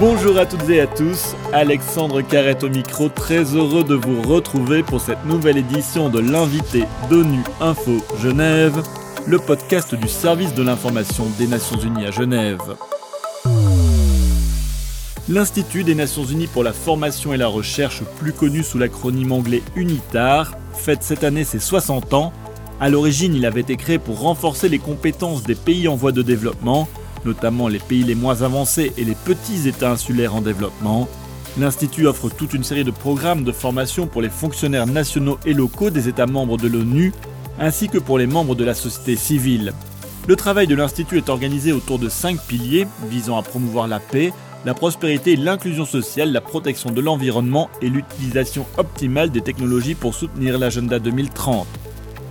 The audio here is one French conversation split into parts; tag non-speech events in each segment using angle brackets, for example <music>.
Bonjour à toutes et à tous, Alexandre Carrette au micro, très heureux de vous retrouver pour cette nouvelle édition de l'invité d'ONU Info Genève, le podcast du service de l'information des Nations Unies à Genève. L'Institut des Nations Unies pour la formation et la recherche, plus connu sous l'acronyme anglais UNITAR, fête cette année ses 60 ans. À l'origine, il avait été créé pour renforcer les compétences des pays en voie de développement notamment les pays les moins avancés et les petits États insulaires en développement. L'Institut offre toute une série de programmes de formation pour les fonctionnaires nationaux et locaux des États membres de l'ONU, ainsi que pour les membres de la société civile. Le travail de l'Institut est organisé autour de cinq piliers visant à promouvoir la paix, la prospérité l'inclusion sociale, la protection de l'environnement et l'utilisation optimale des technologies pour soutenir l'agenda 2030.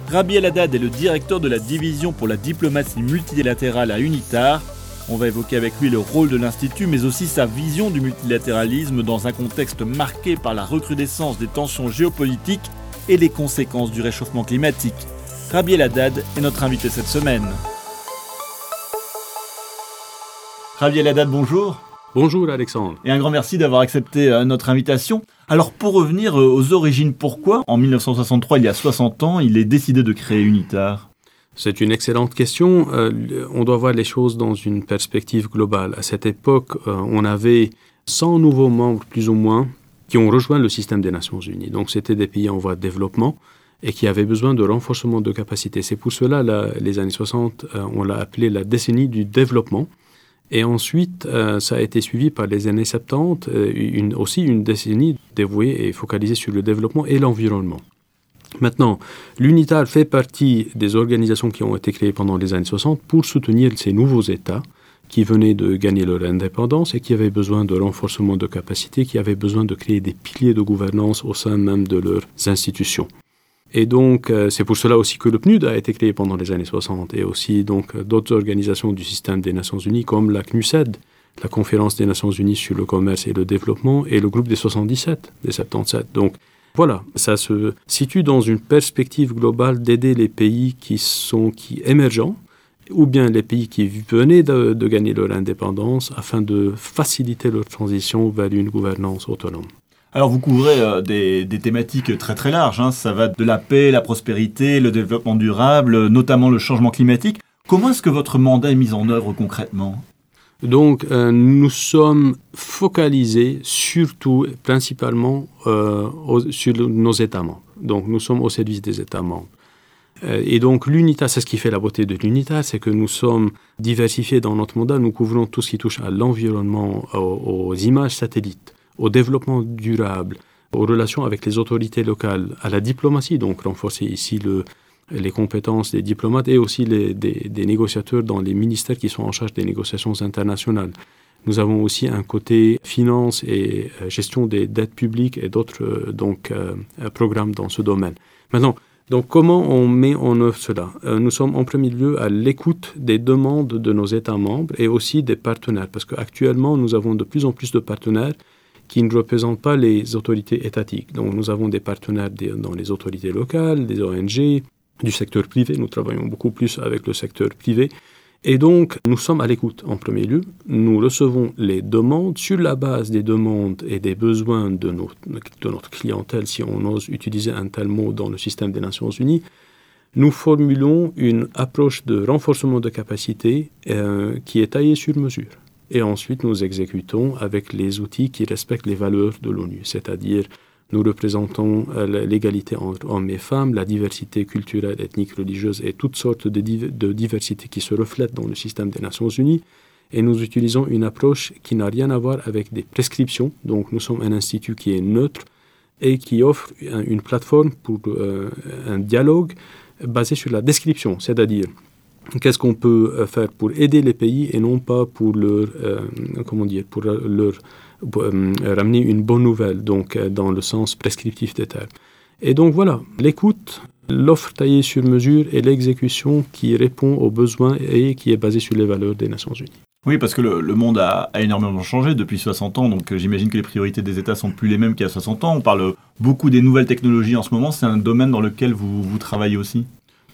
Rabi El Haddad est le directeur de la division pour la diplomatie multilatérale à UNITAR on va évoquer avec lui le rôle de l'Institut, mais aussi sa vision du multilatéralisme dans un contexte marqué par la recrudescence des tensions géopolitiques et les conséquences du réchauffement climatique. Rabiel Haddad est notre invité cette semaine. Rabiel Haddad, bonjour. Bonjour Alexandre. Et un grand merci d'avoir accepté euh, notre invitation. Alors pour revenir euh, aux origines, pourquoi en 1963, il y a 60 ans, il est décidé de créer UNITAR? C'est une excellente question. Euh, on doit voir les choses dans une perspective globale. À cette époque, euh, on avait 100 nouveaux membres, plus ou moins, qui ont rejoint le système des Nations Unies. Donc, c'était des pays en voie de développement et qui avaient besoin de renforcement de capacité. C'est pour cela, les années 60, euh, on l'a appelé la décennie du développement. Et ensuite, ça a été suivi par les années 70, une, aussi une décennie dévouée et focalisée sur le développement et l'environnement. Maintenant, l'UNITAR fait partie des organisations qui ont été créées pendant les années 60 pour soutenir ces nouveaux États qui venaient de gagner leur indépendance et qui avaient besoin de renforcement de capacités, qui avaient besoin de créer des piliers de gouvernance au sein même de leurs institutions. Et donc, euh, c'est pour cela aussi que le PNUD a été créé pendant les années 60 et aussi donc d'autres organisations du système des Nations Unies comme la CNUSED, la Conférence des Nations Unies sur le commerce et le développement et le groupe des 77, des 77. Donc, voilà, ça se situe dans une perspective globale d'aider les pays qui sont qui émergents ou bien les pays qui venaient de, gagner leur indépendance afin de faciliter leur transition vers une gouvernance autonome. Alors vous couvrez euh, des, thématiques très très larges, hein. ça va de la paix, la prospérité, le développement durable, notamment le changement climatique. Comment est-ce que votre mandat est mis en œuvre concrètement? Donc, euh, nous sommes focalisés surtout, principalement, euh, sur nos États membres. Donc, nous sommes au service des États membres. Euh, et donc, l'UNITA, c'est ce qui fait la beauté de l'UNITA, c'est que nous sommes diversifiés dans notre mandat. Nous couvrons tout ce qui touche à l'environnement, aux images satellites, au développement durable, aux relations avec les autorités locales, à la diplomatie, donc renforcer ici le, les compétences des diplomates et aussi des, négociateurs dans les ministères qui sont en charge des négociations internationales. Nous avons aussi un côté finance et euh, gestion des dettes publiques et d'autres euh, donc euh, programmes dans ce domaine. Maintenant, donc comment on met en œuvre cela? Nous sommes en premier lieu à l'écoute des demandes de nos États membres et aussi des partenaires, parce qu'actuellement nous avons de plus en plus de partenaires qui ne représentent pas les autorités étatiques. Donc nous avons des partenaires dans les autorités locales, des ONG, du secteur privé. Nous travaillons beaucoup plus avec le secteur privé. Et donc, nous sommes à l'écoute en premier lieu. Nous recevons les demandes sur la base des demandes et des besoins de, notre clientèle, si on ose utiliser un tel mot dans le système des Nations Unies. Nous formulons une approche de renforcement de capacité euh, qui est taillée sur mesure. Et ensuite, nous exécutons avec les outils qui respectent les valeurs de l'ONU, c'est-à-dire nous représentons euh, l'égalité entre hommes et femmes, la diversité culturelle, ethnique, religieuse et toutes sortes de, diversités qui se reflètent dans le système des Nations Unies. Et nous utilisons une approche qui n'a rien à voir avec des prescriptions. Donc nous sommes un institut qui est neutre et qui offre une plateforme pour euh, un dialogue basé sur la description, c'est-à-dire qu'est-ce qu'on peut euh, faire pour aider les pays et non pas pour leur, comment dire, pour leur euh, ramener une bonne nouvelle, donc euh, dans le sens prescriptif des termes. Et donc voilà, l'écoute, l'offre taillée sur mesure et l'exécution qui répond aux besoins et qui est basée sur les valeurs des Nations Unies. Oui, parce que le, monde a, énormément changé depuis 60 ans, donc euh, j'imagine que les priorités des États sont plus les mêmes qu'il y a 60 ans. On parle beaucoup des nouvelles technologies en ce moment, c'est un domaine dans lequel vous, vous travaillez aussi?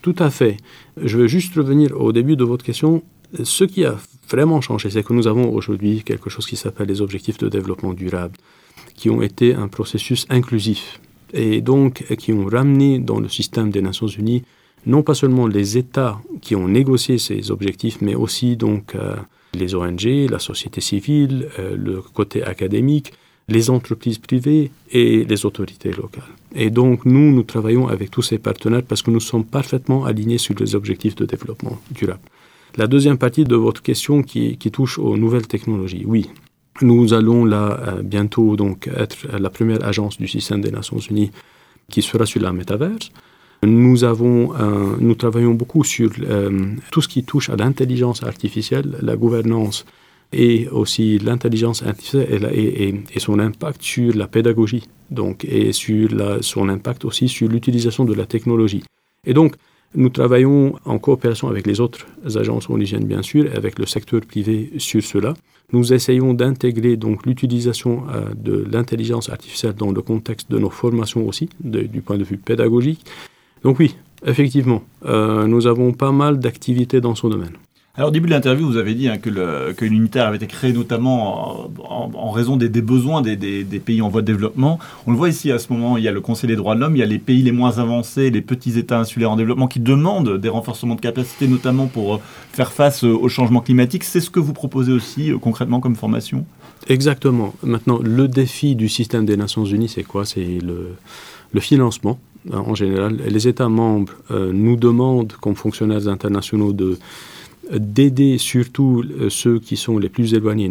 Tout à fait. Je veux juste revenir au début de votre question. Ce qui a vraiment changé, c'est que nous avons aujourd'hui quelque chose qui s'appelle les objectifs de développement durable, qui ont été un processus inclusif et donc qui ont ramené dans le système des Nations Unies non pas seulement les États qui ont négocié ces objectifs, mais aussi donc euh, les ONG, la société civile, euh, le côté académique, les entreprises privées et les autorités locales. Et donc nous, nous travaillons avec tous ces partenaires parce que nous sommes parfaitement alignés sur les objectifs de développement durable. La deuxième partie de votre question qui, touche aux nouvelles technologies, oui. Nous allons là euh, bientôt donc être la première agence du système des Nations Unies qui sera sur la métaverse. Nous, avons, nous travaillons beaucoup sur euh, tout ce qui touche à l'intelligence artificielle, la gouvernance et aussi l'intelligence artificielle et, son impact sur la pédagogie, donc, et sur son impact aussi sur l'utilisation de la technologie. Et donc, nous travaillons en coopération avec les autres agences onusiennes, bien sûr, et avec le secteur privé sur cela. Nous essayons d'intégrer donc l'utilisation euh, de l'intelligence artificielle dans le contexte de nos formations aussi, du point de vue pédagogique. Donc oui, effectivement, euh, nous avons pas mal d'activités dans ce domaine. Alors, au début de l'interview, vous avez dit hein, que l'unitaire avait été créé notamment en, raison des, besoins des, pays en voie de développement. On le voit ici à ce moment, il y a le Conseil des droits de l'homme, il y a les pays les moins avancés, les petits États insulaires en développement qui demandent des renforcements de capacité, notamment pour euh, faire face euh, au changement climatique. C'est ce que vous proposez aussi euh, concrètement comme formation? Exactement. Maintenant, le défi du système des Nations Unies, c'est quoi? C'est le, le financement en général. Les États membres nous demandent, comme fonctionnaires internationaux, de d'aider surtout euh, ceux qui sont les plus éloignés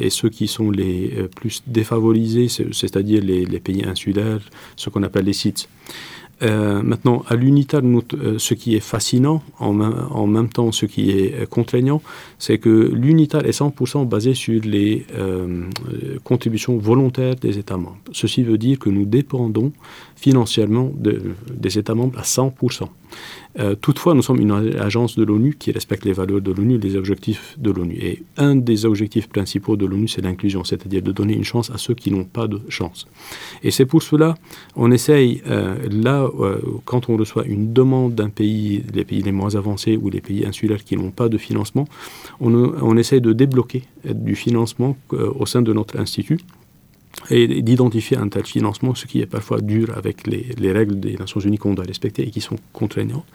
et ceux qui sont les euh, plus défavorisés, c'est-à-dire les, pays insulaires, ce qu'on appelle les sites. Euh, maintenant, à l'UNITAR, ce qui est fascinant, en, même temps ce qui est contraignant, c'est que l'UNITAR est 100% basé sur les contributions volontaires des États membres. Ceci veut dire que nous dépendons financièrement des États membres à 100%. Toutefois, nous sommes une agence de l'ONU qui respecte les valeurs de l'ONU, les objectifs de l'ONU. Et un des objectifs principaux de l'ONU, c'est l'inclusion, c'est-à-dire de donner une chance à ceux qui n'ont pas de chance. Et c'est pour cela, on essaye là euh, quand on reçoit une demande d'un pays, les pays les moins avancés ou les pays insulaires qui n'ont pas de financement, on, essaie de débloquer du financement euh, au sein de notre institut et d'identifier un tel financement, ce qui est parfois dur avec les, les règles des Nations Unies qu'on doit respecter et qui sont contraignantes.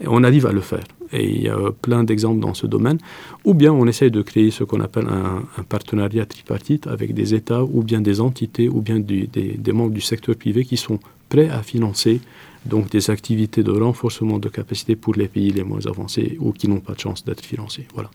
Et on arrive à le faire. Et il y a plein d'exemples dans ce domaine. Ou bien on essaie de créer ce qu'on appelle un, partenariat tripartite avec des États ou bien des entités ou bien des, des membres du secteur privé qui sont prêts à financer donc des activités de renforcement de capacité pour les pays les moins avancés ou qui n'ont pas de chance d'être financés. Voilà.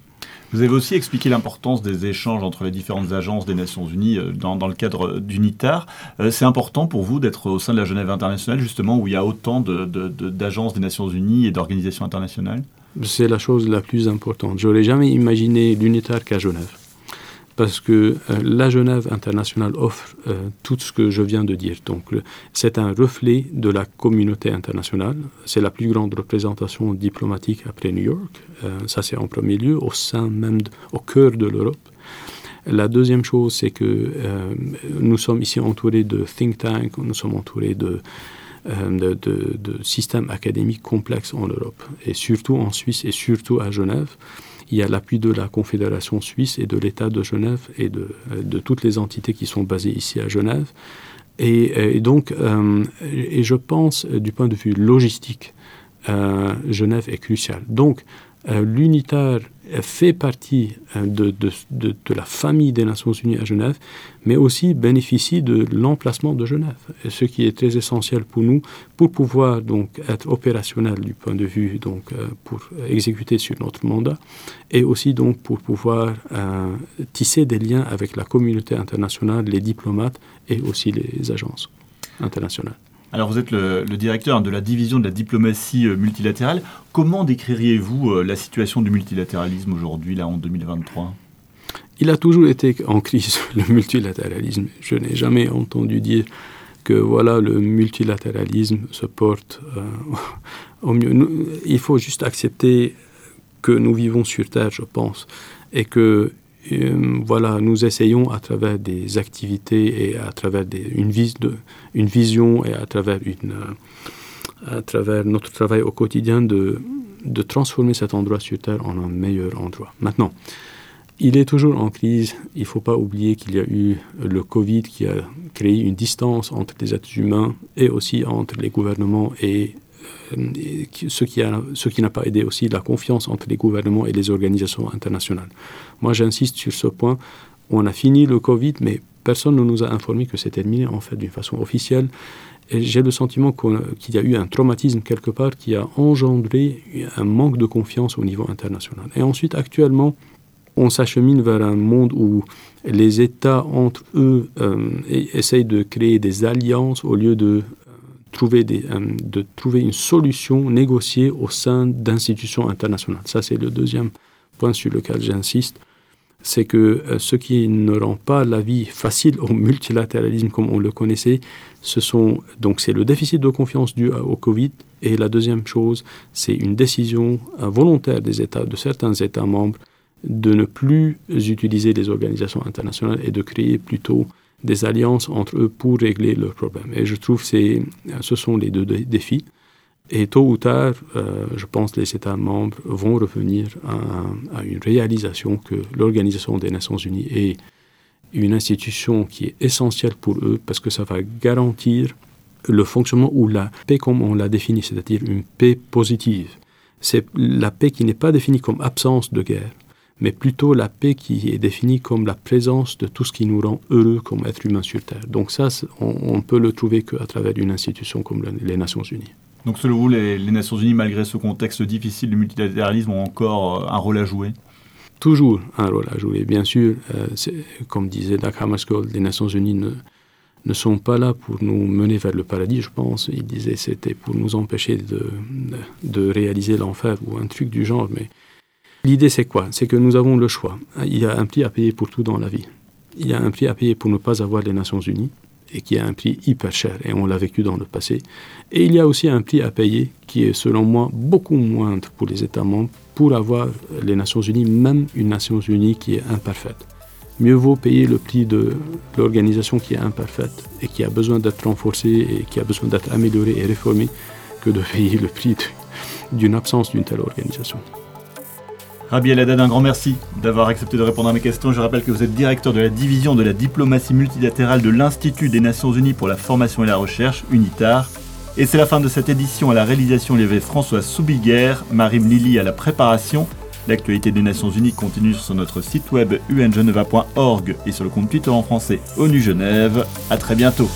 Vous avez aussi expliqué l'importance des échanges entre les différentes agences des Nations Unies euh, dans, le cadre d'UNITAR. Euh, c'est important pour vous d'être au sein de la Genève internationale, justement, où il y a autant d'agences de, des Nations Unies et d'organisations internationales? C'est la chose la plus importante. J'aurais jamais imaginé l'UNITAR qu'à Genève parce que euh, la Genève internationale offre euh, tout ce que je viens de dire. Donc, c'est un reflet de la communauté internationale. C'est la plus grande représentation diplomatique après New York. Euh, ça, c'est en premier lieu, au sein même, au cœur de l'Europe. La deuxième chose, c'est que nous sommes ici entourés de think tanks, nous sommes entourés de, systèmes académiques complexes en Europe, et surtout en Suisse et surtout à Genève. Il y a l'appui de la Confédération suisse et de l'État de Genève et de, de, toutes les entités qui sont basées ici à Genève. Et, donc, euh, et je pense, du point de vue logistique, euh, Genève est crucial. Donc, euh, l'unitaire fait partie de, de, de, de, la famille des Nations Unies à Genève, mais aussi bénéficie de l'emplacement de Genève, ce qui est très essentiel pour nous pour pouvoir donc être opérationnel du point de vue donc euh, pour exécuter sur notre mandat et aussi donc pour pouvoir euh, tisser des liens avec la communauté internationale, les diplomates et aussi les agences internationales. Alors vous êtes le, directeur de la division de la diplomatie euh, multilatérale. Comment décririez-vous euh, la situation du multilatéralisme aujourd'hui, là, en 2023 Il a toujours été en crise, <laughs> le multilatéralisme. Je n'ai jamais entendu dire que voilà, le multilatéralisme se porte euh, <laughs> au mieux. il faut juste accepter que nous vivons sur Terre, je pense, et que euh, voilà, nous essayons à travers des activités et à travers une, vision et à travers, une, euh, à travers notre travail au quotidien de, de, transformer cet endroit sur Terre en un meilleur endroit. Maintenant, il est toujours en crise. Il ne faut pas oublier qu'il y a eu le Covid qui a créé une distance entre les êtres humains et aussi entre les gouvernements et, ce qui, ce qui n'a pas aidé aussi la confiance entre les gouvernements et les organisations internationales. Moi, j'insiste sur ce point. On a fini le Covid, mais personne ne nous a informé que c'est terminé en fait d'une façon officielle. Et j'ai le sentiment qu'il y a eu un traumatisme quelque part qui a engendré un manque de confiance au niveau international. Et ensuite, actuellement, on s'achemine vers un monde où les États entre eux euh, essayent de créer des alliances au lieu de, euh, trouver euh, de trouver une solution négociée au sein d'institutions internationales. Ça, c'est le deuxième point sur lequel j'insiste. C'est que ce qui ne rend pas la vie facile au multilatéralisme comme on le connaissait, ce sont donc c'est le déficit de confiance dû au Covid et la deuxième chose, c'est une décision volontaire des États, de certains États membres, de ne plus utiliser les organisations internationales et de créer plutôt des alliances entre eux pour régler leurs problèmes. Et je trouve que ce sont les deux défis. Et tôt ou tard, euh, je pense que les États membres vont revenir à, une réalisation que l'Organisation des Nations Unies est une institution qui est essentielle pour eux parce que ça va garantir le fonctionnement ou la paix comme on l'a défini, c'est-à-dire une paix positive. C'est la paix qui n'est pas définie comme absence de guerre, mais plutôt la paix qui est définie comme la présence de tout ce qui nous rend heureux comme êtres humains sur Terre. Donc ça, on, ne peut le trouver qu'à travers une institution comme les Nations Unies. Donc selon vous, les, Nations Unies, malgré ce contexte difficile du multilatéralisme, ont encore euh, un rôle à jouer? Toujours un rôle à jouer. Bien sûr, euh, comme disait Dag Hammarskjöld, les Nations Unies ne, ne sont pas là pour nous mener vers le paradis, je pense. Il disait c'était pour nous empêcher de, de réaliser l'enfer ou un truc du genre, mais L'idée, c'est quoi? C'est que nous avons le choix. Il y a un prix à payer pour tout dans la vie. Il y a un prix à payer pour ne pas avoir les Nations Unies, et qui est un prix hyper cher, et on l'a vécu dans le passé. Et il y a aussi un prix à payer qui est, selon moi, beaucoup moindre pour les États membres pour avoir les Nations Unies, même une Nations Unies qui est imparfaite. Mieux vaut payer le prix de l'organisation qui est imparfaite et qui a besoin d'être renforcée et qui a besoin d'être améliorée et réformée que de payer le prix d'une absence d'une telle organisation. Rabi El un grand merci d'avoir accepté de répondre à mes questions. Je rappelle que vous êtes directeur de la division de la diplomatie multilatérale de l'Institut des Nations Unies pour la formation et la recherche, UNITAR. Et c'est la fin de cette édition. À la réalisation, avait François Soubiguerre, Marim Lily à la préparation. L'actualité des Nations Unies continue sur notre site web ungeneva.org et sur le compte Twitter en français ONU Genève. A très bientôt.